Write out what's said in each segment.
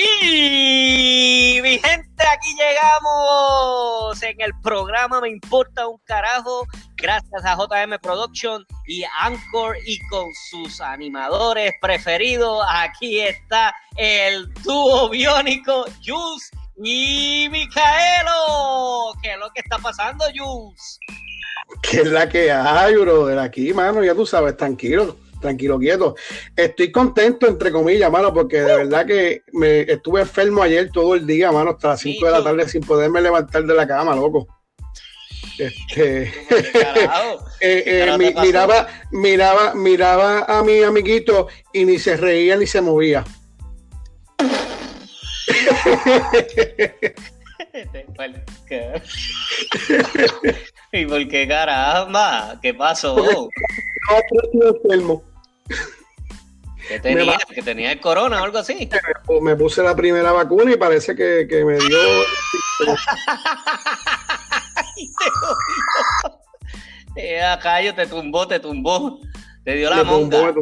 Y mi gente, aquí llegamos en el programa Me Importa un Carajo, gracias a JM Production y Anchor y con sus animadores preferidos. Aquí está el dúo biónico Jules y Micaelo. ¿Qué es lo que está pasando, Jules? ¿Qué es la que hay, brother? Aquí, mano, ya tú sabes, tranquilo tranquilo, quieto. Estoy contento, entre comillas, mano, porque de verdad que me estuve enfermo ayer todo el día, mano, hasta las 5 de la tarde sin poderme levantar de la cama, loco. Este, eh, eh, miraba, miraba, miraba a mi amiguito y ni se reía ni se movía. ¿Y por qué caramba? ¿Qué pasó? No, enfermo. ¿Qué tenía? ¿Que tenía el corona o algo así? Me puse la primera vacuna y parece que, que me dio. eh, acá yo te tumbó, te tumbó. Te dio la monga.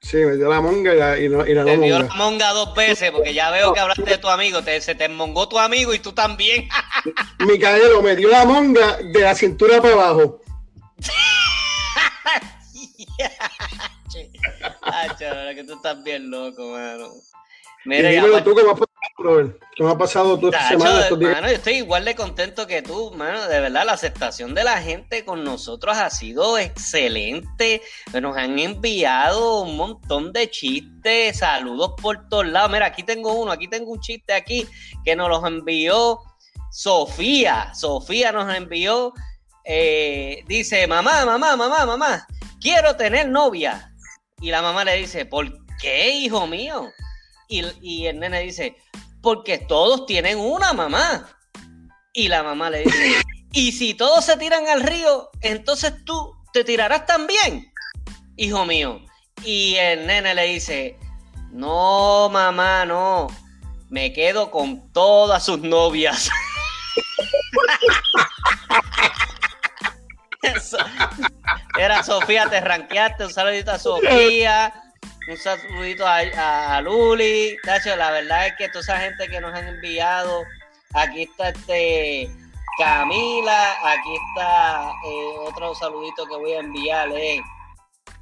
Sí, me dio la monga y, la, y la Te dio la monga dos veces, porque ya veo que hablaste de tu amigo. Te, se te mongó tu amigo y tú también. Micaelo me dio la monga de la cintura para abajo. Ah, que tú estás bien loco, mano. Mira, y tú, ¿qué me ha pasado, ¿Qué me ha pasado tú esta semana, estos días? Mano, yo estoy igual de contento que tú, mano. De verdad, la aceptación de la gente con nosotros ha sido excelente. Nos han enviado un montón de chistes, saludos por todos lados. Mira, aquí tengo uno, aquí tengo un chiste aquí que nos los envió Sofía. Sofía nos envió, eh, dice, mamá, mamá, mamá, mamá, quiero tener novia y la mamá le dice, ¿por qué, hijo mío? Y, el nene dice, porque todos tienen una mamá. Y la mamá le dice, y si todos se tiran al río, entonces tú te tirarás también, hijo mío. Y el nene le dice, no, mamá, no, me quedo con todas sus novias. Era Sofía, te ranqueaste. Un saludito a Sofía. Un saludito a, Luli. Tacho, la verdad es que toda esa gente que nos han enviado. Aquí está este Camila. Aquí está eh, otro saludito que voy a enviarle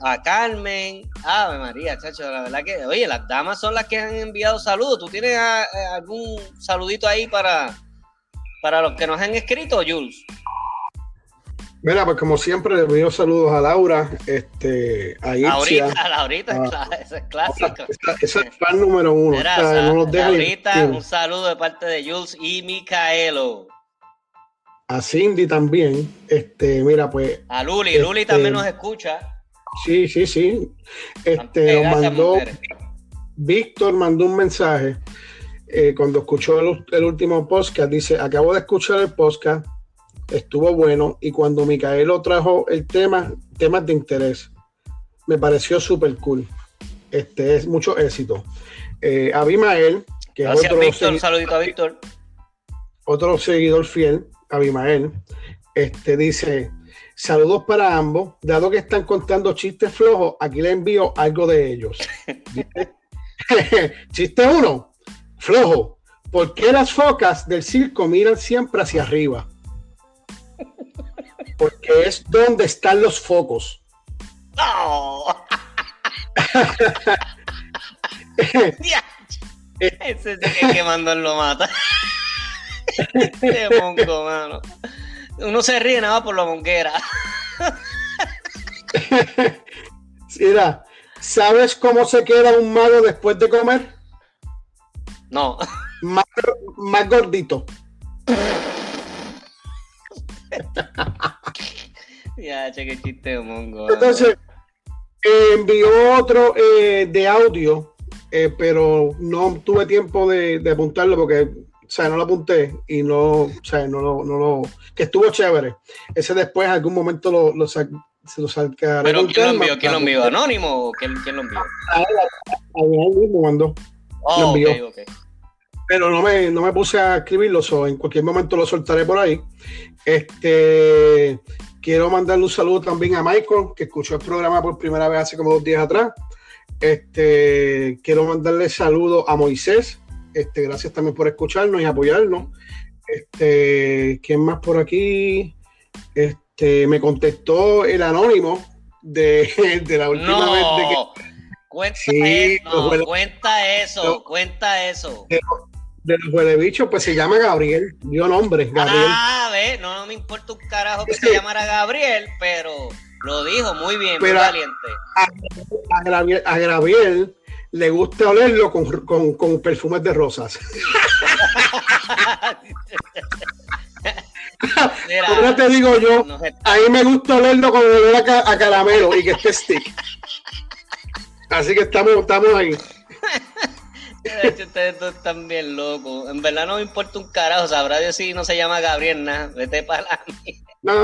a Carmen. Ave María, chacho, la verdad que, oye, las damas son las que han enviado saludos. ¿Tú tienes ah, eh, algún saludito ahí para, para los que nos han escrito, Jules? Mira, pues como siempre, le envío saludos a Laura, este, a Itzia. A Laurita, ah, esa es clásica. Esa, es fan número uno. Laurita, un saludo de parte de Jules y Micaelo. A Cindy también. Este, mira, pues. A Luli, Luli este, también nos escucha. Sí, sí, sí. Este, nos mandó. Víctor mandó un mensaje eh, cuando escuchó el, el último podcast. Dice: Acabo de escuchar el podcast estuvo bueno y cuando Micaelo trajo el tema, temas de interés, me pareció súper cool. Este es mucho éxito. Eh, Abimael, que es otro, Víctor, saludito a Víctor. otro seguidor fiel, Abimael, este dice, saludos para ambos, dado que están contando chistes flojos, aquí le envío algo de ellos. Chiste uno, flojo. ¿Por qué las focas del circo miran siempre hacia arriba? Porque es donde están los focos. ¡No! Ese es que quemando lo mata. Qué mongo, mano. Uno se ríe nada más por la monquera. Mira, ¿sabes cómo se queda un mago después de comer? No. Más, más gordito. ya, che, qué chiste mongo. Entonces, eh, envió otro eh, de audio, eh, pero no tuve tiempo de, apuntarlo porque, o sea, no lo apunté y no, o sea, no lo, no lo, que estuvo chévere. Ese después, en algún momento lo, lo se lo sacaré. ¿Pero quién lo envió? ¿Quién lo envió? ¿Anónimo o quién, quién lo envió? A él mismo mandó. Oh, lo envió. Okay, pero no me, no me puse a escribirlo, so en cualquier momento lo soltaré por ahí. Este, quiero mandarle un saludo también a Michael, que escuchó el programa por primera vez hace como dos días atrás. Este, quiero mandarle saludo a Moisés, Este, gracias también por escucharnos y apoyarnos. Este, ¿quién más por aquí? Este, me contestó el anónimo de, la última vez de que. Cuenta eso, cuenta eso, cuenta eso. De, los bichos, pues se llama Gabriel, dio nombre, Gabriel. Ah, ve, no, no me importa un carajo que se llamara Gabriel, pero lo dijo muy bien, muy valiente. A, Gabriel, le gusta olerlo con, con, perfumes de rosas. Ahora te digo yo, a mí me gusta olerlo con olor a, a, caramelo y que esté stick. Así que estamos, estamos ahí. Ustedes dos están bien locos. En verdad no me importa un carajo. Sabrá Dios si no se llama Gabriel, nada. Vete para la No,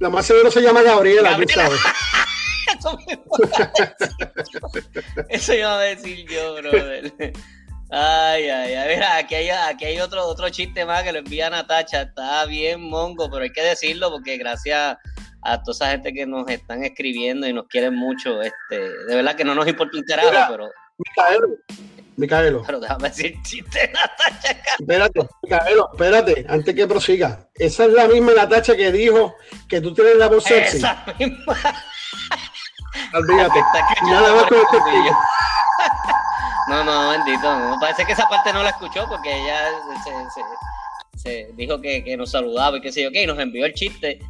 la más seguro se llama Gabriela, sabes. Eso, Eso iba a decir yo, brother. Ay, ay, ay. Mira, aquí hay, aquí hay otro, otro chiste más que lo envía Natacha. Está bien mongo, pero hay que decirlo porque gracias a toda esa gente que nos están escribiendo y nos quieren mucho, este, de verdad que no nos importa un carajo, pero. Micaelo, Micaelo. Pero déjame decir chiste, Natacha. Espérate, Micaelo, espérate, antes que prosiga. Esa es la misma Natacha que dijo que tú tienes la voz sexy. Esa misma. Olvídate. Nada más con este No, no, bendito. No. Parece que esa parte no la escuchó porque ella se, se, dijo que, que, nos saludaba y qué sé yo qué, y nos envió el chiste.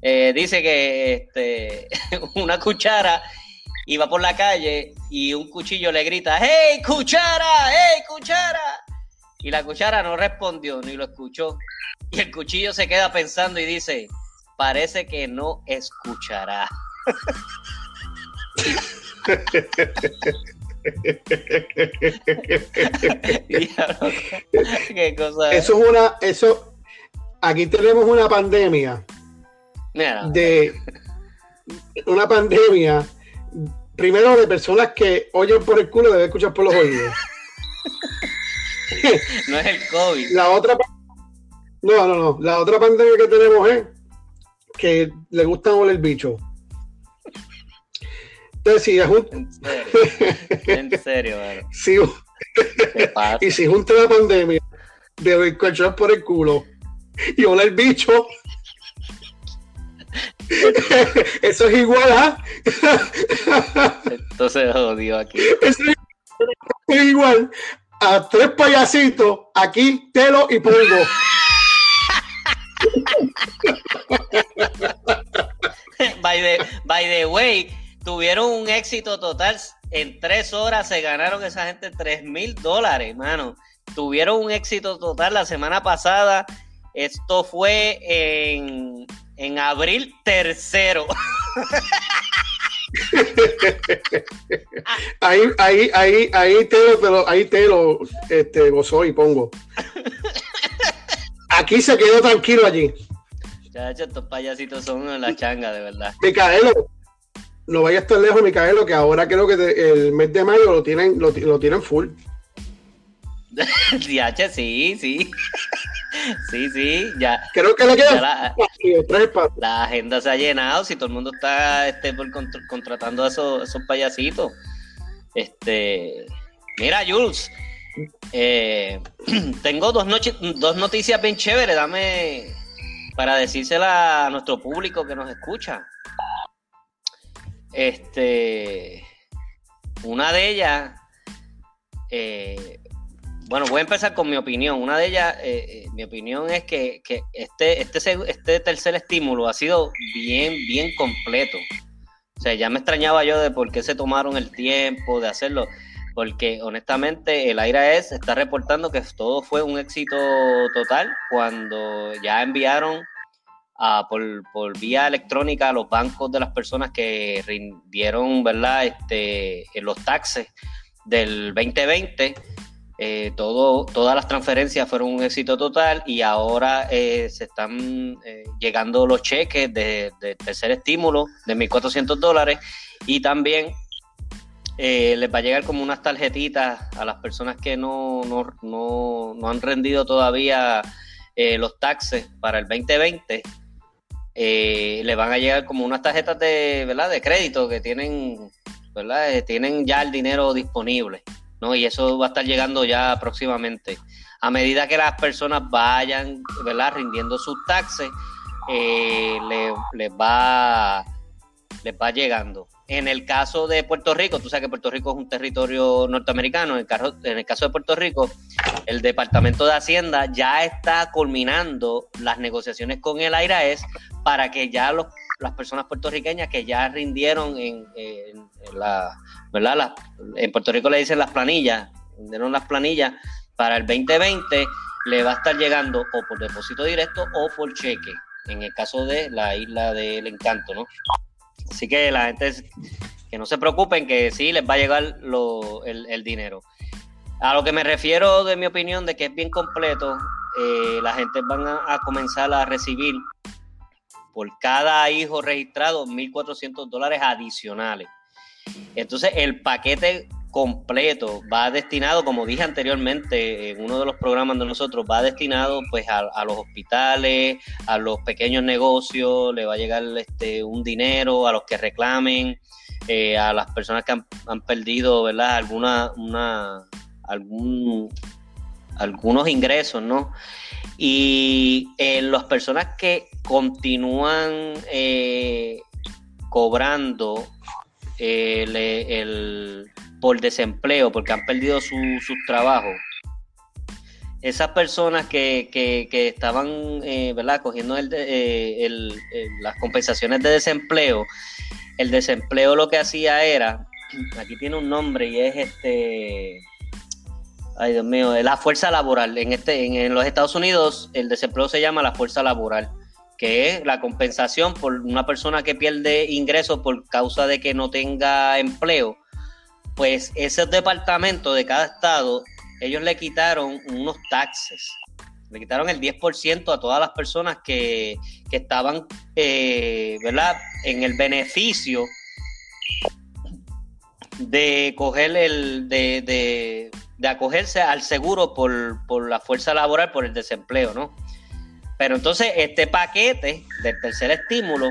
Eh, dice que este, una cuchara iba por la calle y un cuchillo le grita, ¡Hey, cuchara! ¡Hey, cuchara! Y la cuchara no respondió ni lo escuchó. Y el cuchillo se queda pensando y dice, parece que no escuchará. Eso es una, eso, aquí tenemos una pandemia de una pandemia, primero de personas que oyen por el culo deben escuchar por los oídos. no es el COVID. La otra, no, no, no. La otra pandemia que tenemos es que le gusta oler bicho. Entonces, si es un... En serio, y si junta la pandemia de escuchar por el culo y oler bicho, Eso es igual a. Entonces odio aquí. Eso es igual a tres payasitos. Aquí te lo y pongo. by, the, by the way, tuvieron un éxito total. En tres horas se ganaron esa gente tres mil dólares, hermano. Tuvieron un éxito total la semana pasada. Esto fue en en abril tercero. ahí, ahí, ahí, ahí te lo, ahí te lo este, gozó y pongo. Aquí se quedó tranquilo allí. Chacho, estos payasitos son la changa, de verdad. Micaelo, no vayas tan lejos, Micaelo, que ahora creo que el mes de mayo lo tienen, lo, lo tienen full. sí, sí. Sí, sí, ya. Creo que le queda la, agenda se ha llenado. Si todo el mundo está este, por contratando a esos, esos payasitos. Este, mira, Jules, eh, tengo dos, noches, dos noticias bien chéveres. Dame para decírsela a nuestro público que nos escucha. Este, una de ellas, eh, bueno, voy a empezar con mi opinión. Una de ellas, eh, eh, mi opinión es que, este, este, este tercer estímulo ha sido bien, bien completo. O sea, ya me extrañaba yo de por qué se tomaron el tiempo de hacerlo, porque honestamente el IRS está reportando que todo fue un éxito total cuando ya enviaron a, por, por, vía electrónica a los bancos de las personas que rindieron, ¿verdad? Este, los taxes del 2020 eh, todo, todas las transferencias fueron un éxito total y ahora eh, se están eh, llegando los cheques de, tercer estímulo de 1.400 dólares y también les va a llegar como unas tarjetitas a las personas que no, no, han rendido todavía los taxes para el 2020. le van a llegar como unas tarjetas de, ¿verdad? de crédito que tienen, ¿verdad? tienen ya el dinero disponible ¿no? Y eso va a estar llegando ya próximamente. A medida que las personas vayan, ¿verdad? Rindiendo sus taxes, eh, les, va, les va llegando. En el caso de Puerto Rico, tú sabes que Puerto Rico es un territorio norteamericano, en el, caso, en el caso de Puerto Rico, el Departamento de Hacienda ya está culminando las negociaciones con el IRS para que ya los, las personas puertorriqueñas que ya rindieron en, la, ¿verdad? en Puerto Rico le dicen las planillas, rindieron las planillas para el 2020, le va a estar llegando o por depósito directo o por cheque, en el caso de la isla del encanto, ¿no? Así que la gente que no se preocupen, que sí les va a llegar el, dinero. A lo que me refiero, de mi opinión, de que es bien completo, eh, la gente van a, comenzar a recibir por cada hijo registrado 1.400 dólares adicionales. Entonces, el paquete completo va destinado, como dije anteriormente en uno de los programas de nosotros, va destinado pues a, los hospitales, a los pequeños negocios, le va a llegar este un dinero a los que reclamen, eh, a las personas que han, perdido, ¿verdad? Alguna, una, algún, algunos ingresos, ¿no? Y eh, las personas que continúan eh, cobrando el por desempleo, porque han perdido su, sus trabajos, esas personas que, que, estaban eh, ¿verdad? cogiendo eh, el, las compensaciones de desempleo, el desempleo lo que hacía era, aquí tiene un nombre y es este, ay Dios mío, la fuerza laboral. En, este, en los Estados Unidos el desempleo se llama la fuerza laboral que es la compensación por una persona que pierde ingresos por causa de que no tenga empleo pues ese departamento de cada estado, ellos le quitaron unos taxes, le quitaron el 10% a todas las personas que, estaban, eh, ¿verdad?, en el beneficio de coger el, de, de, acogerse al seguro por, por la fuerza laboral, por el desempleo, ¿no? Pero entonces este paquete del tercer estímulo,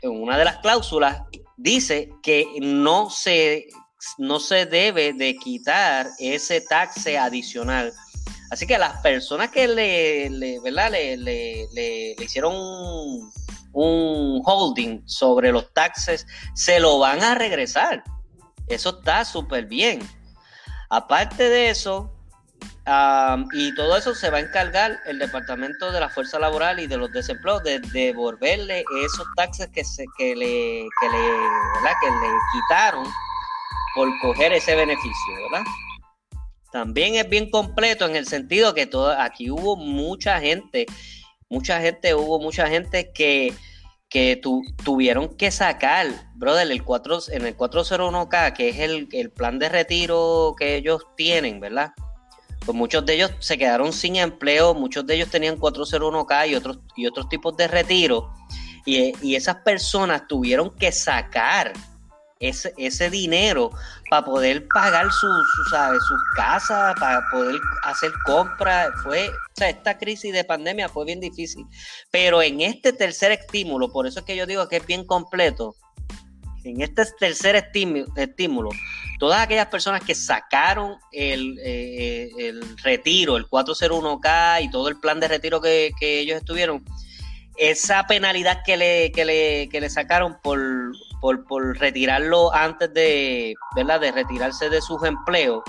en una de las cláusulas, dice que no se no se debe de quitar ese taxe adicional. Así que las personas que le, ¿verdad? le, le hicieron un, holding sobre los taxes, se lo van a regresar. Eso está súper bien. Aparte de eso, y todo eso se va a encargar el Departamento de la Fuerza Laboral y de los Desempleados de devolverle esos taxes que, se, que, le, que, le, que le quitaron por coger ese beneficio, ¿verdad? También es bien completo en el sentido que todo, aquí hubo mucha gente, mucha gente, hubo mucha gente que, que tuvieron que sacar, brother, el 4, en el 401k, que es el, el plan de retiro que ellos tienen, ¿verdad? Pues muchos de ellos se quedaron sin empleo, muchos de ellos tenían 401k y otros, y otros tipos de retiro. Y, y esas personas tuvieron que sacar ese, ese dinero para poder pagar sus casas, para poder hacer compras. Fue, o sea, esta crisis de pandemia fue bien difícil. Pero en este tercer estímulo, por eso es que yo digo que es bien completo, en este tercer estímulo, todas aquellas personas que sacaron el, eh, el retiro, el 401k y todo el plan de retiro que, ellos estuvieron, esa penalidad que le, que le, que le sacaron por, por, por, retirarlo antes de, ¿verdad? de retirarse de sus empleos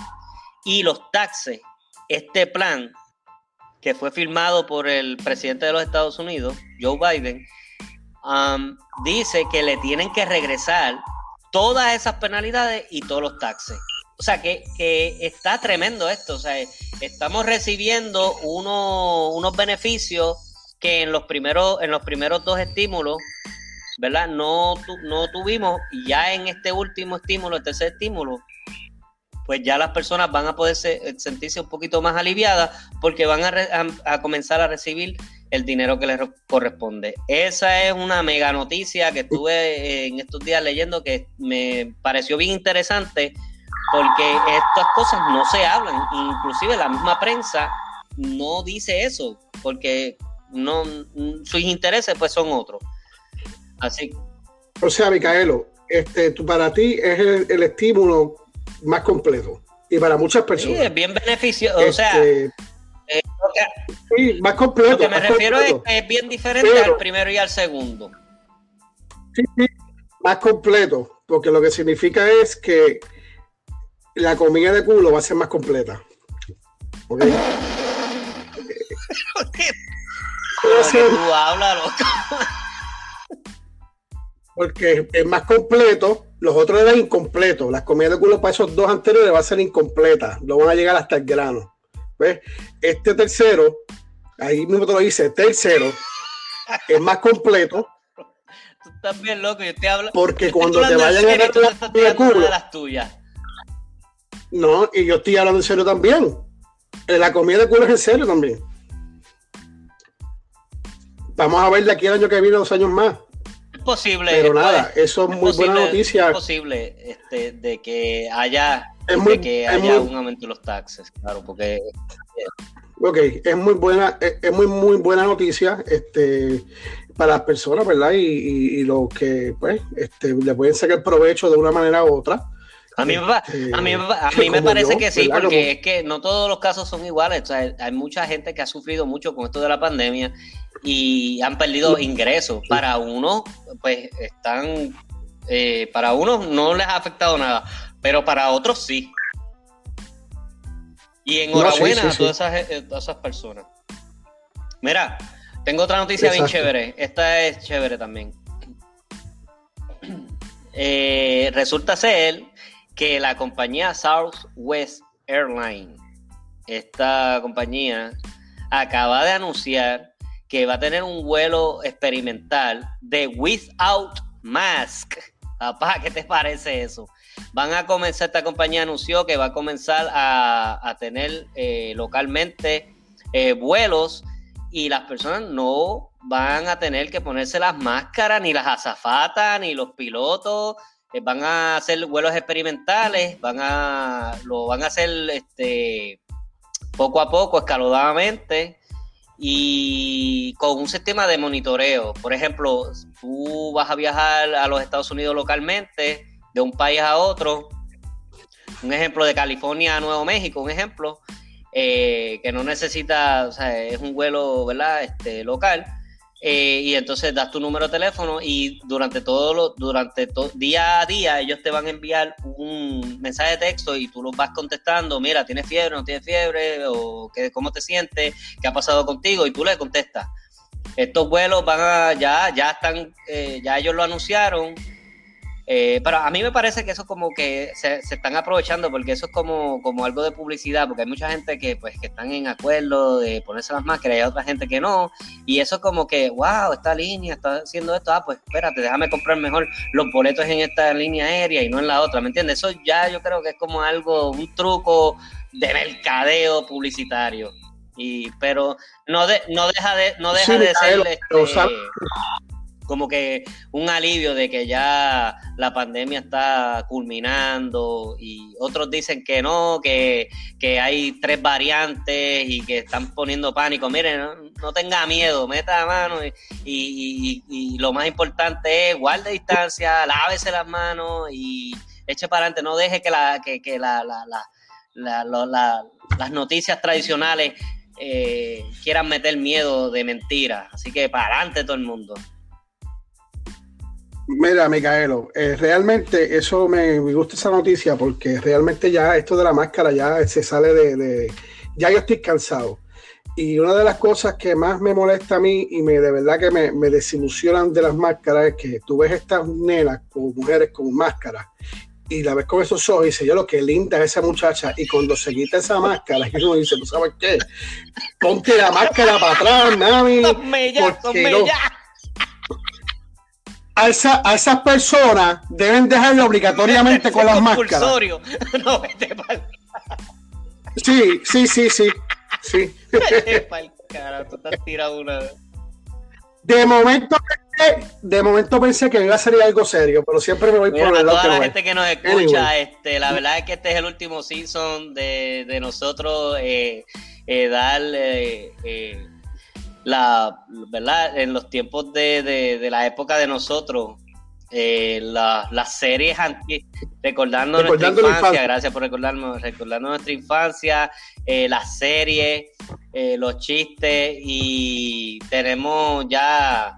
y los taxes, este plan que fue firmado por el presidente de los Estados Unidos, Joe Biden, dice que le tienen que regresar todas esas penalidades y todos los taxes. O sea, que, que está tremendo esto. O sea, estamos recibiendo uno, unos beneficios que en los primeros, en los primeros dos estímulos, ¿verdad? No, no tuvimos, y ya en este último estímulo, el tercer estímulo, pues ya las personas van a poder sentirse un poquito más aliviadas porque van a, comenzar a recibir el dinero que les corresponde. Esa es una mega noticia que estuve en estos días leyendo que me pareció bien interesante porque estas cosas no se hablan, inclusive la misma prensa no dice eso, porque no sus intereses pues son otros. Así. O sea, Micaelo, este, tú, para ti es el, estímulo más completo. y para muchas personas. Sí, es bien beneficioso. o sea, este, eh, sí, más completo. Lo que me refiero es que es bien diferente al primero y al segundo. Sí, sí, más completo, porque lo que significa es que la comida de culo va a ser más completa. ¿Ok? tú hablas, Porque es más completo, los otros eran incompletos. Las comidas de culo para esos dos anteriores va a ser incompleta. No van a llegar hasta el grano. ¿Ves? Este tercero, ahí mismo te lo dice, tercero, es más completo. Tú estás bien loco, yo te hablo. Porque cuando te vayan a dar la culo. las tuyas. No, y yo estoy hablando en serio también. Eh, la comida de culo es en serio también. Vamos a ver de aquí al año que viene, dos años más. Es posible. Pero nada, eso es, muy buena noticia. Es posible este, de que haya, que haya un aumento de los taxes, claro, porque. Ok, es muy buena, es, muy, muy buena noticia este, para las personas, ¿verdad? Y, y, los que, pues, este, le pueden sacar provecho de una manera u otra. A mí, este, a mí, a mí me parece que sí, porque es que no todos los casos son iguales. O sea, hay mucha gente que ha sufrido mucho con esto de la pandemia y han perdido ingresos. Para uno, pues están, eh, para unos no les ha afectado nada, pero para otros sí. Y enhorabuena a todas esas, eh, todas esas personas. Mira, tengo otra noticia bien chévere. Esta es chévere también. Eh, resulta ser que la compañía Southwest Airlines, esta compañía, acaba de anunciar que va a tener un vuelo experimental de Without Mask. Papá, ¿qué te parece eso? Van a comenzar, esta compañía anunció que va a comenzar a, tener eh, localmente eh, vuelos y las personas no van a tener que ponerse las máscaras, ni las azafatas, ni los pilotos, eh, van a hacer vuelos experimentales, van a lo van a hacer este poco a poco, escalonadamente y con un sistema de monitoreo. Por ejemplo, tú vas a viajar a los Estados Unidos localmente, de un país a otro, un ejemplo de California a Nuevo México, un ejemplo, eh, que no necesita, o sea, es un vuelo, ¿verdad? Este, local eh, y entonces das tu número de teléfono y durante todo lo, durante día a día ellos te van a enviar un mensaje de texto y tú los vas contestando, mira, ¿tienes fiebre, no tienes fiebre? o qué, cómo te sientes, qué ha pasado contigo y tú le contestas. Estos vuelos van a, ya, ya están, eh, ya ellos lo anunciaron, eh, pero a mí me parece que eso como que se, están aprovechando porque eso es como, como algo de publicidad, porque hay mucha gente que pues que están en acuerdo de ponerse las máscaras y hay otra gente que no. Y eso es como que, wow, esta línea está haciendo esto, ah, pues espérate, déjame comprar mejor los boletos en esta línea aérea y no en la otra, ¿me entiendes? Eso ya yo creo que es como algo, un truco de mercadeo publicitario. Y, pero no, de, no deja de, no deja de ser... Este, como que un alivio de que ya la pandemia está culminando y otros dicen que no, que, hay tres variantes y que están poniendo pánico. Miren, no, tenga miedo, meta la mano y, lo más importante es guarde distancia, lávese las manos y eche para adelante, no deje que, la, que, que la, las noticias tradicionales eh, quieran meter miedo de mentiras. Así que para adelante todo el mundo. Mira, Micaelo, eh, realmente eso me, gusta esa noticia porque realmente ya esto de la máscara ya se sale de, ya yo estoy cansado. Y una de las cosas que más me molesta a mí y me de verdad que me, me desilusionan de las máscaras es que tú ves estas nenas o mujeres con máscara y la ves con esos ojos y dices, yo lo que linda es esa muchacha. Y cuando se quita esa máscara, y uno dice, ¿tú sabes qué? Ponte la máscara para atrás, mami. Porque a, esa, a esas personas deben dejarlo obligatoriamente con las máscaras. No, vete pa'l... Sí, sí, sí, sí. sí. cara, tú estás tirado una. De momento, de momento pensé que iba a ser algo serio, pero siempre me voy por el lado toda la gente que nos escucha, este, la verdad es que este es el último season de, de nosotros eh, eh, dar eh, eh la, ¿verdad? En los tiempos de, de, la época de nosotros, eh, las series recordando, nuestra infancia, gracias por recordarnos, recordando nuestra infancia, eh, las series, eh, los chistes y tenemos ya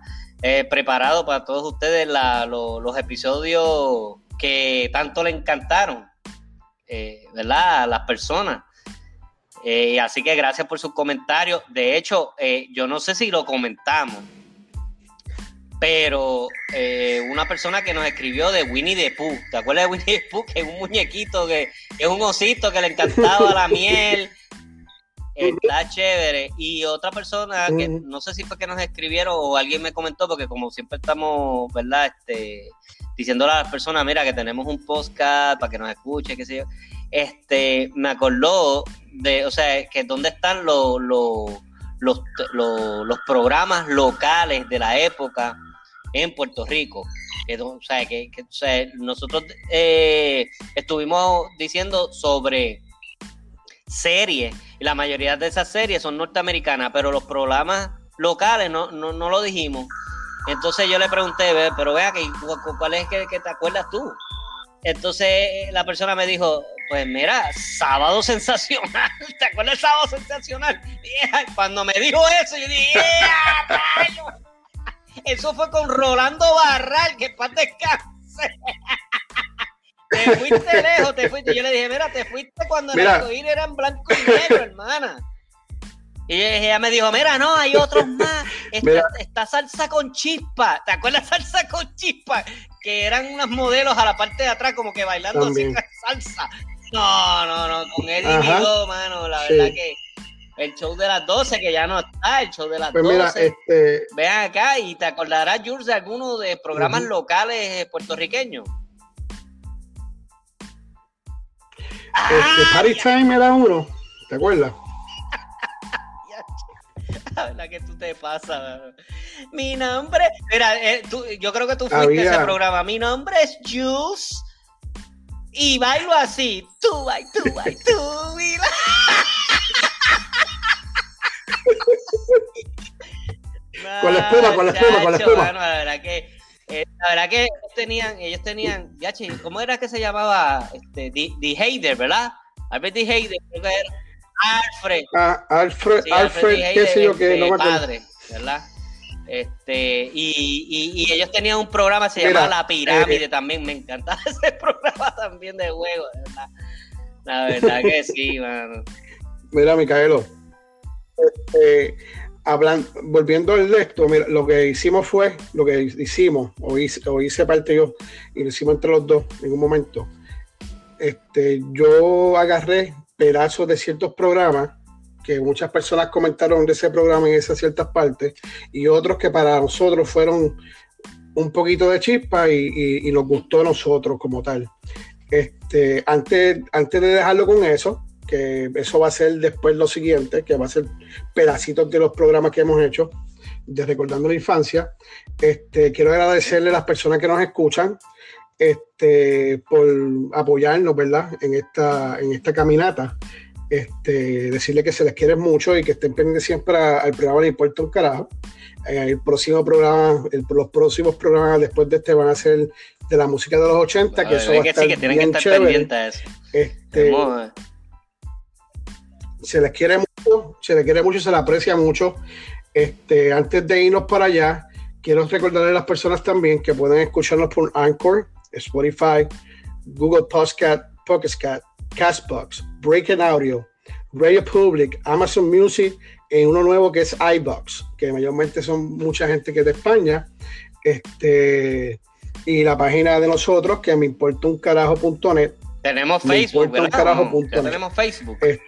preparado para todos ustedes los episodios que tanto le encantaron, ¿verdad? A las personas. Así que gracias por sus comentarios. De hecho, yo no sé si lo comentamos pero eh, una persona que nos escribió de Winnie the Pooh, ¿te acuerdas de Winnie the Pooh? Que es un muñequito, que, es un osito que le encantaba la miel. Está chévere. Y otra persona que no sé si fue que nos escribieron o alguien me comentó, porque como siempre estamos, ¿verdad? Este, diciéndole a las personas, mira, que tenemos un podcast para que nos escuche, qué sé yo. Este, me acordó de, o sea, que dónde están los, los, los, los programas locales de la época en Puerto Rico. o sea, que, nosotros eh, estuvimos diciendo sobre series, y la mayoría de esas series son norteamericanas, pero los programas locales no, no, no lo dijimos. Entonces yo le pregunté, pero vea, ¿cuál es que, que te acuerdas tú? Entonces la persona me dijo, pues mira, sábado sensacional. ¿Te acuerdas sábado sensacional? cuando me dijo eso, yo dije, eso fue con Rolando Barral, que paz descanse. te fuiste lejos, te fuiste. Yo le dije, mira, te fuiste cuando mira. el ir era en blanco y negro, hermana. Y ella me dijo, mira, no, hay otros más. Esta, salsa con chispa. ¿Te acuerdas salsa con chispa? Que eran unos modelos a la parte de atrás, como que bailando así salsa. No, no, no, con él y mi mano, la verdad que el show de las 12, que ya no está, el show de las pues 12. Mira, este... Vean acá y te acordarás, Jules, de alguno de programas locales puertorriqueños. Este, Party Time era uno, ¿te acuerdas? La verdad que tú te pasas. Mi nombre. Mira, eh, yo creo que tú fuiste a ese programa. Mi nombre es Jules. Y bailo así. Tú, ay, tú, ay, tú. con la espuma, con la espuma, con la espuma. la verdad que, eh, la verdad que ellos tenían, ellos tenían, ya ¿cómo era que se llamaba? Este, The, Heider, ¿verdad? Albert D. Heider, creo que era Alfred. Ah, Alfred, Alfred, qué sé yo, que no me acuerdo. padre, ¿verdad? Este, y, y, ellos tenían un programa se llamaba La Pirámide eh, también, me encantaba ese programa también de juego, ¿verdad? La verdad que sí, mano. Mira, Micaelo, este, volviendo al esto, mira, lo que hicimos fue, lo que hicimos, o hice, parte yo, y lo hicimos entre los dos en un momento. Este, yo agarré pedazos de ciertos programas que muchas personas comentaron de ese programa en esas ciertas partes, y otros que para nosotros fueron un poquito de chispa y, nos gustó a nosotros como tal. Este, antes, antes de dejarlo con eso, que eso va a ser después lo siguiente, que va a ser pedacitos de los programas que hemos hecho de Recordando la Infancia. Este, quiero agradecerle a las personas que nos escuchan este, por apoyarnos, ¿verdad? En esta, en esta caminata. Este, decirle que se les quiere mucho y que estén pendientes siempre al programa de Importa un Carajo. Eh, el próximo programa, los próximos programas después de este van a ser de la música de los 80, que eso va a estar que tienen que estar pendientes Este, se les quiere mucho, se les quiere mucho, se les aprecia mucho. Este, antes de irnos para allá, quiero recordarle a las personas también que pueden escucharnos por Anchor, Spotify, Google Podcast, Pocket Castbox, Breaking Audio, Radio Public, Amazon Music y uno nuevo que es iBox, que mayormente son mucha gente que es de España. Este, y la página de nosotros, que me importa un carajo.net. Tenemos Facebook, tenemos Facebook. Este,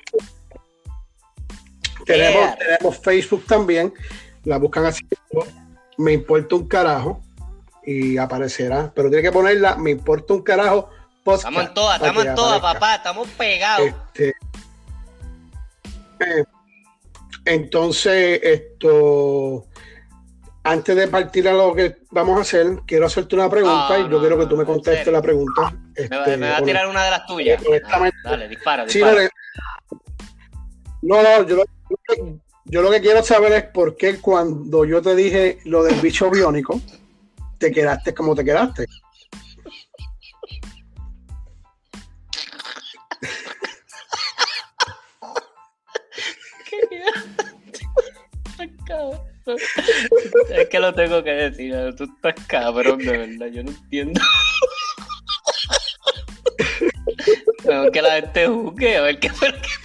tenemos, tenemos Facebook también. La buscan así. Me importa un carajo. Y aparecerá. Pero tiene que ponerla. Me importa un carajo. Estamos en todas, estamos en todas, papá. Estamos pegados. Este, eh, entonces, esto. Antes de partir a lo que vamos a hacer, quiero hacerte una pregunta y yo quiero que tú me contestes la pregunta. me, va, este, a tirar una de las tuyas. dale, dispara, dispara. no, no, yo, yo lo que quiero saber es por qué cuando yo te dije lo del bicho biónico, te quedaste como te quedaste. es que lo tengo que decir, tú estás cabrón, de verdad, yo no entiendo. Mejor que la gente juzgue, a ver qué fue lo que pasó.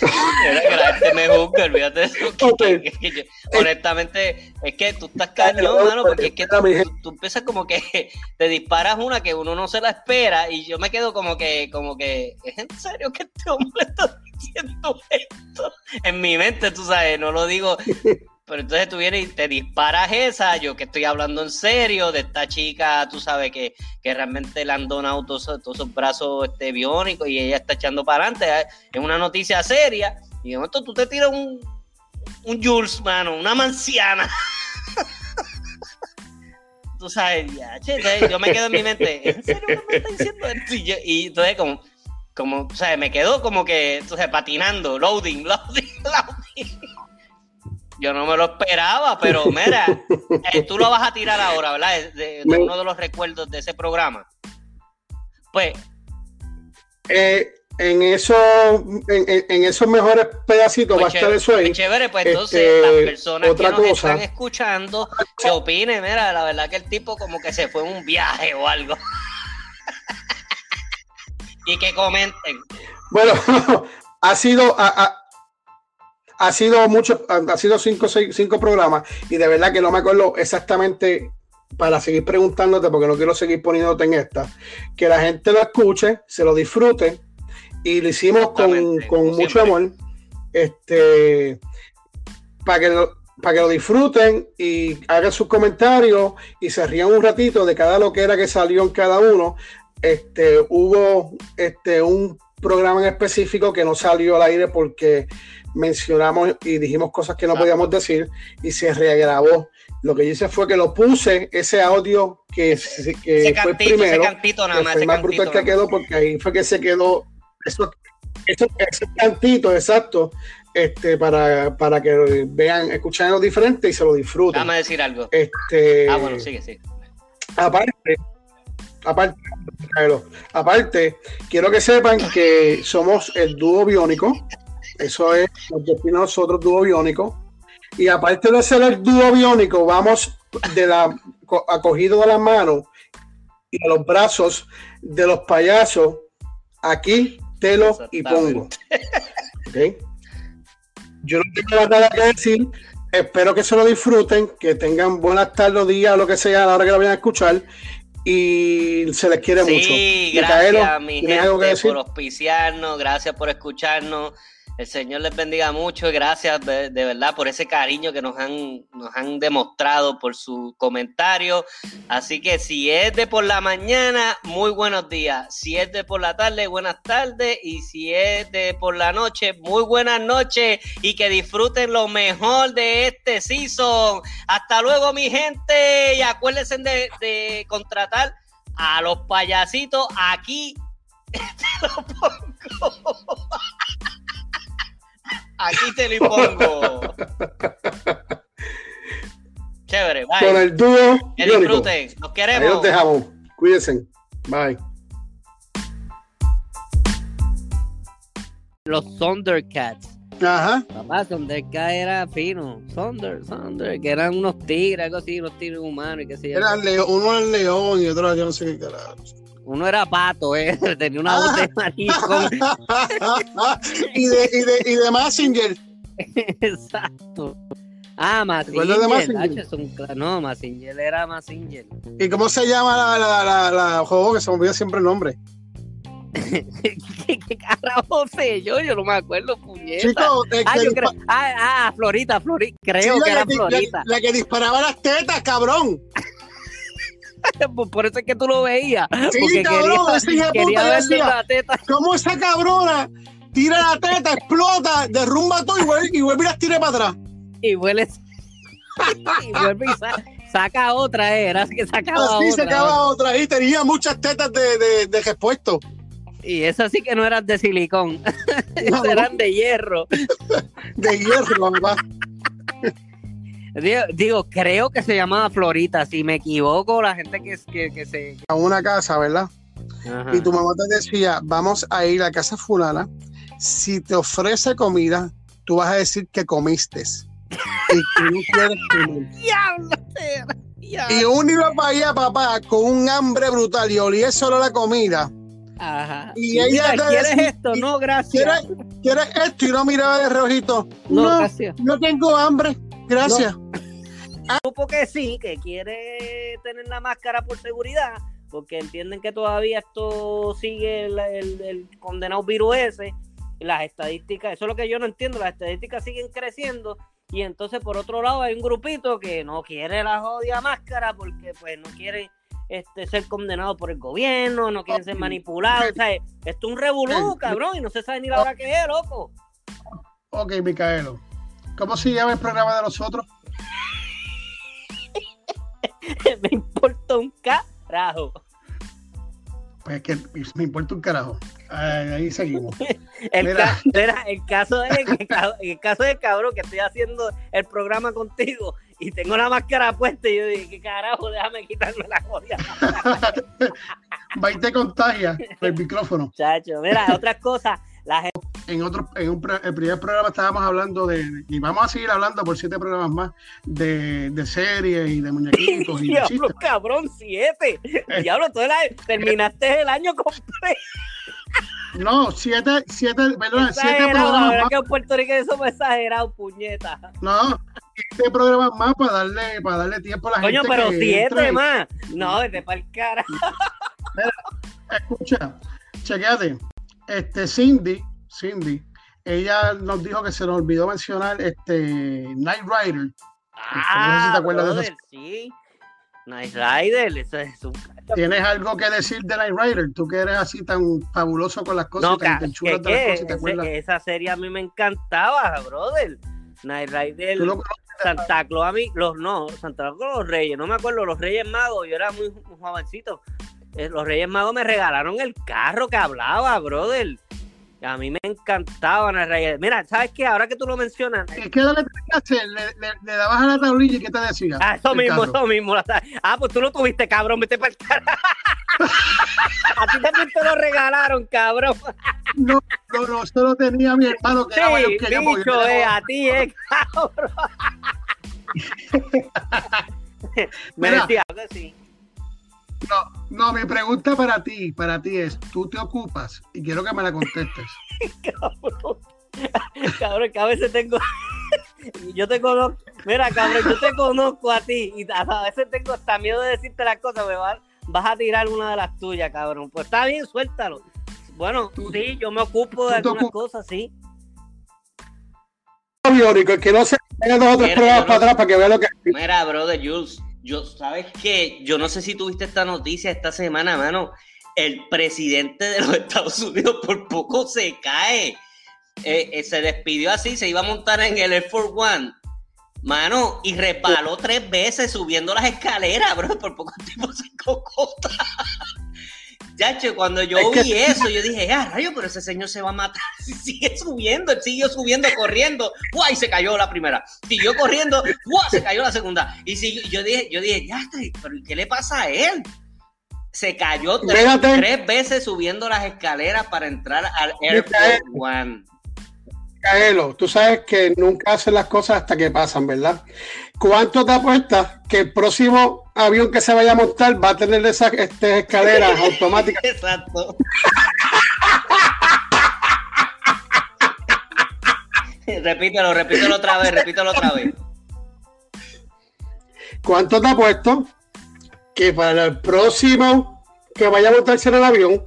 Era que la gente me juzgue, olvídate de eso. Que, que, que yo, honestamente, es que tú estás cañón, mano, porque es que tú, tú, tú, empiezas como que te disparas una que uno no se la espera y yo me quedo como que, como que, ¿es en serio que este hombre está diciendo esto? En mi mente, tú sabes, no lo digo pero entonces tú vienes y te disparas esa, yo que estoy hablando en serio de esta chica, tú sabes que, que realmente le han donado todos, todos esos brazos este, biónicos y ella está echando para adelante. Es una noticia seria. Y de momento tú te tiras un, un Jules, mano, una manciana. tú sabes, ya, che, yo me quedo en mi mente, ¿en serio que me está diciendo esto? Y, yo, y entonces como, como, o sea, me quedo como que, entonces, patinando, loading, loading, loading yo no me lo esperaba, pero mira, eh, tú lo vas a tirar ahora, ¿verdad? De, de, de uno de los recuerdos de ese programa. Pues. Eh, en, eso, en, en, esos mejores pedacitos pues va a estar eso ahí. Pues chévere, pues entonces este, las personas que nos cosa. están escuchando, que opinen, mira, la verdad que el tipo como que se fue en un viaje o algo. y que comenten. Bueno, ha sido, a, a, ha sido mucho, ha sido cinco, seis, cinco programas y de verdad que no me acuerdo exactamente para seguir preguntándote porque no quiero seguir poniéndote en esta, que la gente lo escuche, se lo disfrute y lo hicimos con, con mucho amor, este, para que lo, para que lo disfruten y hagan sus comentarios y se rían un ratito de cada lo que era que salió en cada uno. Este, hubo este, un programa en específico que no salió al aire porque mencionamos y dijimos cosas que no podíamos decir y se regrabó. Lo que hice fue que lo puse, ese audio que, que ese fue cantito, primero, ese cantito nada más, que fue más brutal que quedó porque ahí fue que se quedó eso, eso, ese cantito, exacto, este, para, para que vean, escuchen algo diferente y se lo disfruten. Dame decir algo. Este, ah, bueno, sigue, sigue. Aparte, aparte, aparte, quiero que sepan que somos el dúo biónico. Eso es lo que nosotros, dúo biónico. Y aparte de ser el dúo biónico, vamos de la acogido de las manos y de los brazos de los payasos. Aquí te lo y pongo. ¿Okay? Yo no tengo nada que decir. Espero que se lo disfruten, que tengan buenas tardes, días, lo que sea, a la hora que lo vayan a escuchar y se les quiere sí, mucho. Gracias, mi gente, por auspiciarnos, gracias por escucharnos. El Señor les bendiga mucho gracias de, de, verdad por ese cariño que nos han, nos han demostrado por su comentario. Así que si es de por la mañana, muy buenos días. Si es de por la tarde, buenas tardes. Y si es de por la noche, muy buenas noches. Y que disfruten lo mejor de este season. Hasta luego, mi gente. Y acuérdense de, de contratar a los payasitos aquí. Te lo pongo. Aquí te lo pongo. Chévere, bye. Con el dúo. Que disfruten. Nos queremos. Ahí los dejamos. Cuídense. Bye. Los Thundercats. Ajá. Papá, Thundercat era fino. Thunder, Thunder, que eran unos tigres, algo así, unos tigres humanos y qué sé yo. Era león, uno era el león y otro yo no sé qué carajo. Uno era pato, ¿eh? tenía una voz de maricón. y, de, y, de, y de Massinger. Exacto. Ah, Massinger. No, Massinger era Massinger. ¿Y cómo se llama la, la, la, la juego que se me olvida siempre el nombre? ¿Qué, ¿Qué, carajo sé yo? Yo no me acuerdo, puñeta. Chico, ah, yo creo... ah, ah, Florita, Florita. Creo sí, que era Florita. La, la, que disparaba las tetas, cabrón. Por eso es que tú lo veías. Sí, cabrón, quería, quería verle la teta. ¿Cómo esa cabrona tira la teta, explota, derrumba todo y vuelve y, vuelve y las tira para atrás? Y vuelve, y vuelve y saca, saca otra, eh, era que sacaba Así otra. sacaba otra y tenía muchas tetas de, de, de respuesto. Y esas sí que no eran de silicón, no, eran de hierro. de hierro, mamá. Digo, creo que se llamaba Florita. Si me equivoco, la gente que, que, que se. A una casa, ¿verdad? Y tu mamá te decía, vamos a ir a casa fulana. Si te ofrece comida, tú vas a decir que comiste. Y que no quieres comer. Y uno iba para allá, papá, con un hambre brutal y olía solo la comida. Ajá. Y ella ¿quieres esto? No, gracias. ¿quieres, esto? Y no miraba de rojito. No, gracias. No tengo hambre. Gracias. Supo que sí, que quiere tener la máscara por seguridad, porque entienden que todavía esto sigue el, condenado virus ese. Las estadísticas, eso es lo que yo no entiendo, las estadísticas siguen creciendo y entonces por otro lado hay un grupito que no quiere la jodida máscara porque pues no quiere este, ser condenado por el gobierno, no quieren ser manipulados. O sea, esto es un revolú, cabrón, y no se sabe ni la hora que es, loco. Ok, Micaelo. ¿Cómo se llama el programa de nosotros? me importa un carajo. Pues es que me importa un carajo. Ahí, seguimos. el, el, caso de, el, caso de cabrón que estoy haciendo el programa contigo y tengo la máscara puesta y yo dije, ¿qué carajo? Déjame quitarme la jodida. Va y te contagia el micrófono. Chacho, mira, otras cosas. En otro, en un, el primer programa estábamos hablando de, y vamos a seguir hablando por siete programas más, de, de series y de muñequitos. y Diablo, cabrón, siete. Eh. Diablo, tú terminaste el año completo. No, siete, siete, perdón, siete programas más. que en Puerto Rico eso me exagerado, puñeta. No, siete programas más para darle, para darle tiempo a la gente. Coño, pero siete más. No, desde para el cara. escucha, chequeate este, Cindy, Cindy, ella nos dijo que se nos olvidó mencionar este Night Rider. Ah, no sé si te acuerdas de eso. Sí. Night Rider, eso es un ¿Tienes algo que decir de Night Rider? Tú que eres así tan fabuloso con las cosas, no, tan, chulas de las cosas, ¿te acuerdas? Esa serie a mí me encantaba, brother. Night Rider, Santa Claus a mí, los no, Santa Claus los Reyes, no me acuerdo, los Reyes Magos, yo era muy, muy jovencito. Eh, los Reyes Magos me regalaron el carro que hablaba, brother. A mí me encantaban las Reyes. Mira, ¿sabes qué? Ahora que tú lo mencionas. ¿Qué, qué le hacer? ¿Le, le, le, dabas a la tablilla y qué te decía? Ah, eso mismo, eso mismo. Ah, pues tú lo tuviste, cabrón. Vete para el carro. a ti también te lo regalaron, cabrón. no, no, no, esto lo tenía mi hermano que sí, era mayor que bicho, yo. Eh, a ti, eh, cabrón. me decía que sí. No, no, mi pregunta para ti, para ti es, tú te ocupas y quiero que me la contestes. cabrón, cabrón, que a veces tengo, yo te conozco, mira cabrón, yo te conozco a ti y a veces tengo hasta miedo de decirte las cosas, me vas, vas a tirar una de las tuyas, cabrón. Pues está bien, suéltalo. Bueno, sí, yo me ocupo de algunas cosas, sí. Biónico, que no se dos o tres pruebas para atrás para que vea lo que. Mira, brother Jules, yo, ¿sabes qué? Yo no sé si tuviste esta noticia esta semana, mano. El presidente de los Estados Unidos por poco se cae. Eh, eh, se despidió así, se iba a montar en el Air Force One. Mano, y repaló tres veces subiendo las escaleras, bro. Por poco tiempo se cocota. Chacho, cuando yo vi eso, yo dije, ah, rayo, pero ese señor se va a matar. Sigue subiendo, él siguió subiendo, corriendo. ¡Guay! Se cayó la primera. Siguió corriendo, ¡guay! Se cayó la segunda. Y yo dije, yo dije, ya, pero ¿qué le pasa a él? Se cayó tres, veces subiendo las escaleras para entrar al Air Force One. Caelo, tú sabes que nunca hacen las cosas hasta que pasan, ¿verdad? ¿Cuánto te apuestas que el próximo avión que se vaya a montar va a tener esas este, escaleras automáticas? Exacto. repítelo, repítelo otra vez, repítelo otra vez. ¿Cuánto te apuesto que para el próximo que vaya a montarse en el avión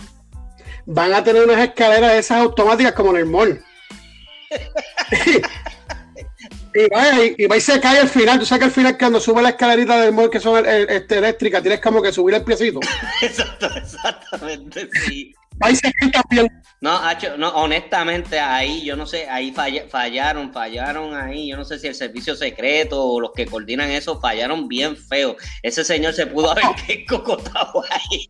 van a tener unas escaleras esas automáticas como en el mall? y, vaya, y, y, se cae al final. Tú sabes que al final, cuando sube la escalerita del mall que son este, eléctricas, tienes como que subir el piecito. Exacto, exactamente, sí. Ahí se cae también. No, no, honestamente, ahí yo no sé, ahí fallaron, fallaron ahí. Yo no sé si el servicio secreto o los que coordinan eso fallaron bien feo. Ese señor se pudo haber que cocotado ahí.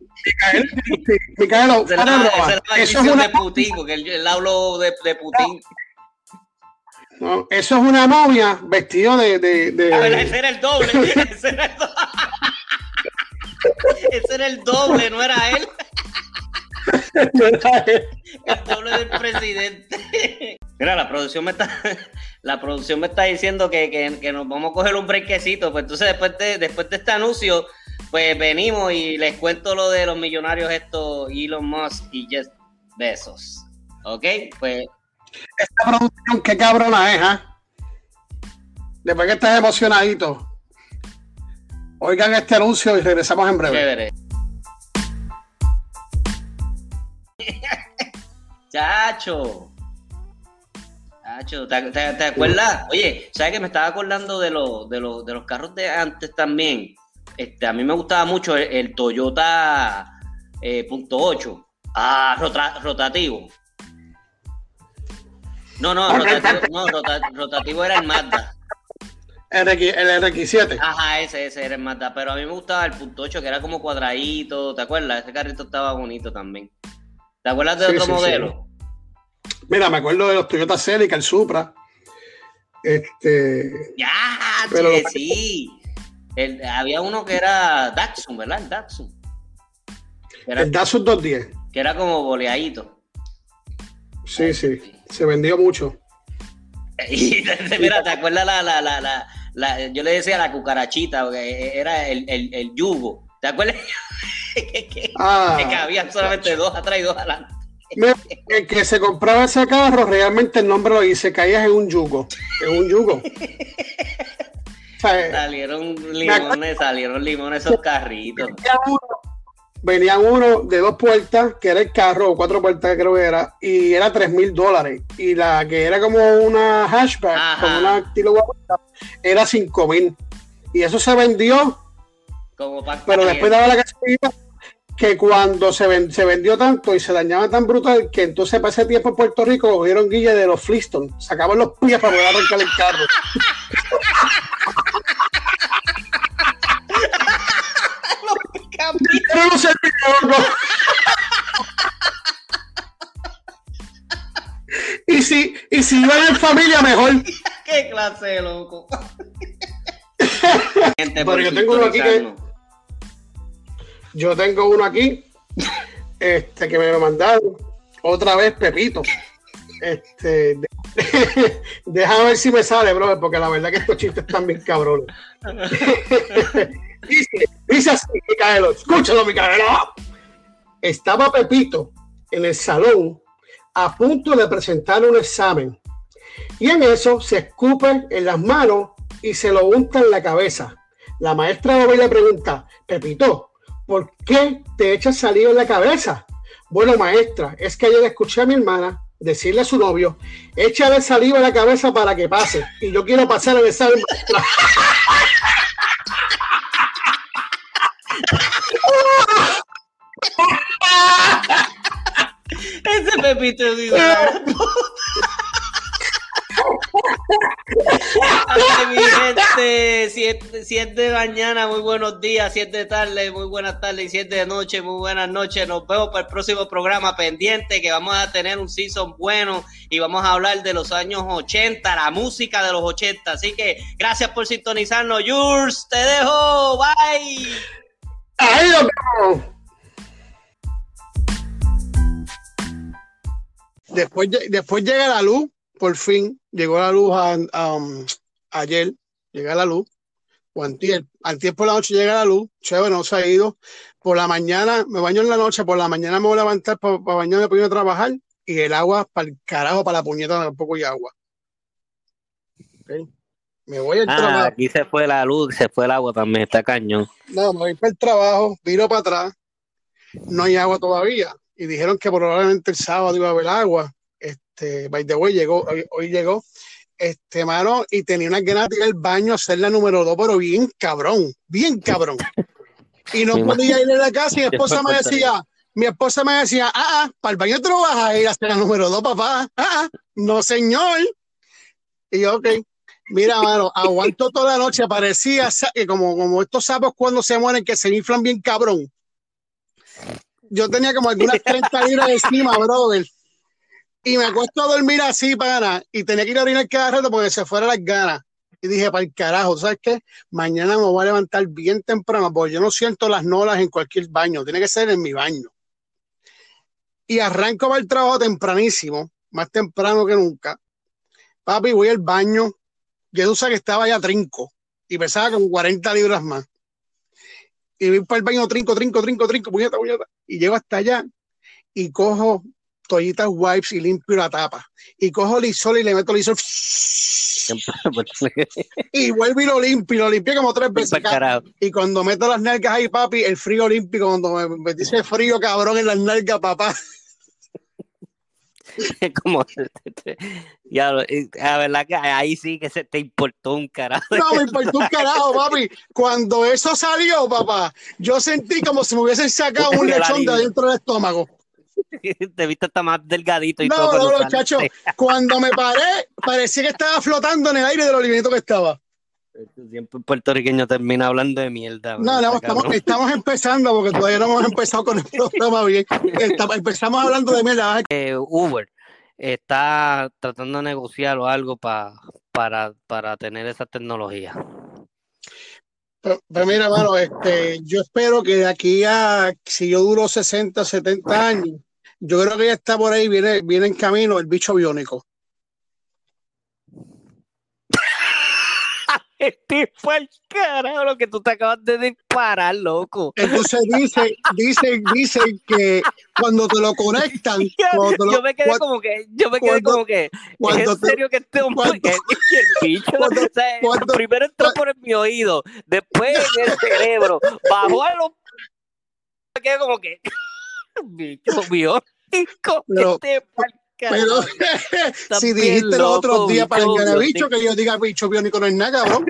Micaelo, Micaelo, esa es la, esa es la maldición de Putin, porque él, él habló de, de Putin. Eso es una momia vestido de. de, de... A ver, ese era el doble. ese, era el doble. ese era el doble, no era él. no era él. El doble del presidente. Mira, la producción me está, la producción me está diciendo que, que, que nos vamos a coger un brequecito. Pues entonces después de, después de este anuncio, pues venimos y les cuento lo de los millonarios estos, Elon Musk y Jeff Bezos. ¿Ok? Pues esta producción, qué cabrona es, ¿ah? Después que estás emocionadito, oigan este anuncio y regresamos en breve. Chacho. Chacho, ¿te, acuerdas? Oye, ¿sabes que me estaba acordando de, de, de los carros de antes también? Este, a mí me gustaba mucho el, Toyota eh, punto .8. Ah, rotativo. No, no, rotativo, era el Mazda. El, RX7. Ajá, ese, ese era el Mazda. Pero a mí me gustaba el punto 8, que era como cuadradito. ¿Te acuerdas? Ese carrito estaba bonito también. ¿Te acuerdas de otro modelo? Mira, me acuerdo de los Toyota Celica, el Supra. Este. Ya, pero... sí. había uno que era Datsun, ¿verdad? El Datsun. el Datsun 210. Que era como boleadito. Sí, sí. Se vendió mucho. Y mira, ¿te acuerdas la, la, la, la, yo le decía la cucarachita, porque era el, el, el yugo. ¿Te acuerdas? que, que, ah, que había solamente dos atrás y dos adelante. El que se compraba ese carro, realmente el nombre lo dice, caías en un yugo. En un yugo. salieron limones, salieron limones esos carritos venían uno de dos puertas, que era el carro, o cuatro puertas creo que era, y era tres mil dólares. Y la que era como una hatchback, como una estilo era cinco mil. Y eso se vendió. pero después daba la casualidad que cuando se, se vendió tanto y se dañaba tan brutal que entonces para ese tiempo en Puerto Rico cogieron guille de los Flintstones, sacaban los pies para poder arrancar el carro. y si, y si iban en familia, mejor. Qué clase de loco. Pero yo tengo uno aquí que. Yo tengo uno aquí. Este que me mandaron. Otra vez Pepito. Este. Déjame ver si me sale, bro, porque la verdad que estos chistes están bien cabrones. Dice, dice así, Micaelo, escúchalo, Micaelo. Estaba Pepito en el salón a punto de presentar un examen. Y en eso se escupe en las manos y se lo unta en la cabeza. La maestra le pregunta, Pepito, ¿por qué te echas saliva en la cabeza? Bueno, maestra, es que ayer escuché a mi hermana decirle a su novio, échale saliva en la cabeza para que pase. Y yo quiero pasar el examen. Pepito Ay, mi gente, 7 de mañana, muy buenos días, 7 de tarde, muy buenas tardes y 7 de noche, muy buenas noches. Nos vemos para el próximo programa pendiente que vamos a tener un season bueno y vamos a hablar de los años 80, la música de los 80. Así que gracias por sintonizarnos. Yurs, te dejo, bye. Ahí Después, después llega la luz, por fin, llegó la luz um, ayer, llega la luz, o antier, antier por la noche llega la luz, chévere, no se ha ido. Por la mañana, me baño en la noche, por la mañana me voy a levantar para, bañarme, para ir a trabajar, y el agua para el carajo, para la puñeta, tampoco hay agua. Me voy al ah, trabajo. Aquí se fue la luz, se fue el agua también, está cañón. No, me voy para el trabajo, viro para atrás, no hay agua todavía. Y dijeron que probablemente el sábado iba a haber agua. Este, by the way, llegó, hoy, llegó. Este, mano, y tenía una ganas de ir al baño a hacer la número dos, pero bien cabrón, bien cabrón. Y no podía ir a la casa y mi esposa me decía, mi esposa me decía, ah, ah, para el baño te lo vas a ir a hacer la número dos, papá. Ah, ah, no, señor. Y yo, ok. Mira, mano, aguanto toda la noche, parecía como, como estos sapos cuando se mueren que se inflan bien cabrón. Yo tenía como algunas 30 libras encima, brother. Y me acuesto a dormir así, pana, y tenía que ir a orinar cada rato porque se fueran las ganas. Y dije, para el carajo, ¿sabes qué? Mañana me voy a levantar bien temprano porque yo no siento las nolas en cualquier baño, tiene que ser en mi baño. Y arranco para el trabajo tempranísimo, más temprano que nunca. Papi, voy al baño. Yo sabes que estaba ya trinco y pesaba como 40 libras más. Y voy para el baño trinco, trinco, trinco, trinco, puñeta, puñeta. Y llego hasta allá y cojo toallitas wipes y limpio la tapa. Y cojo lisol y le meto lisol. y vuelvo y lo limpio, y lo limpié como tres veces. Y cuando meto las nalgas ahí, papi, el frío olímpico, cuando me, me dice frío cabrón en las nalgas, papá. como ya la verdad que ahí sí que se te importó un carajo. No, me importó un carajo, papi. Cuando eso salió, papá, yo sentí como si me hubiesen sacado un lechón de adentro del estómago. Te viste hasta más delgadito y no, todo. No, no, chacho. Cuando me paré, parecía que estaba flotando en el aire de lo livianito que estaba. Siempre puertorriqueño termina hablando de mierda. No, no, estamos, estamos, empezando porque todavía no hemos empezado con el programa bien. empezamos hablando de mierda. Eh, Uber está tratando de negociar o algo para, para tener esa tecnología. Pero, mira, mano, este, yo espero que de aquí a, si yo duro 60, 70 años, yo creo que ya está por ahí, viene, viene en camino el bicho biónico. Tipo el carajo lo que tú te acabas de disparar, loco. Entonces dice, dice, dice que cuando te lo conectan. yo me quedé como que, yo me quedé como que, ¿es en serio que este hombre, el bicho, o sea, primero entró por mi oído, después en el cerebro, bajó a los. Me quedé como que, bicho biónico, Pero, este pero si dijiste los otros días para el bicho, que yo diga bicho biónico no es nada, cabrón.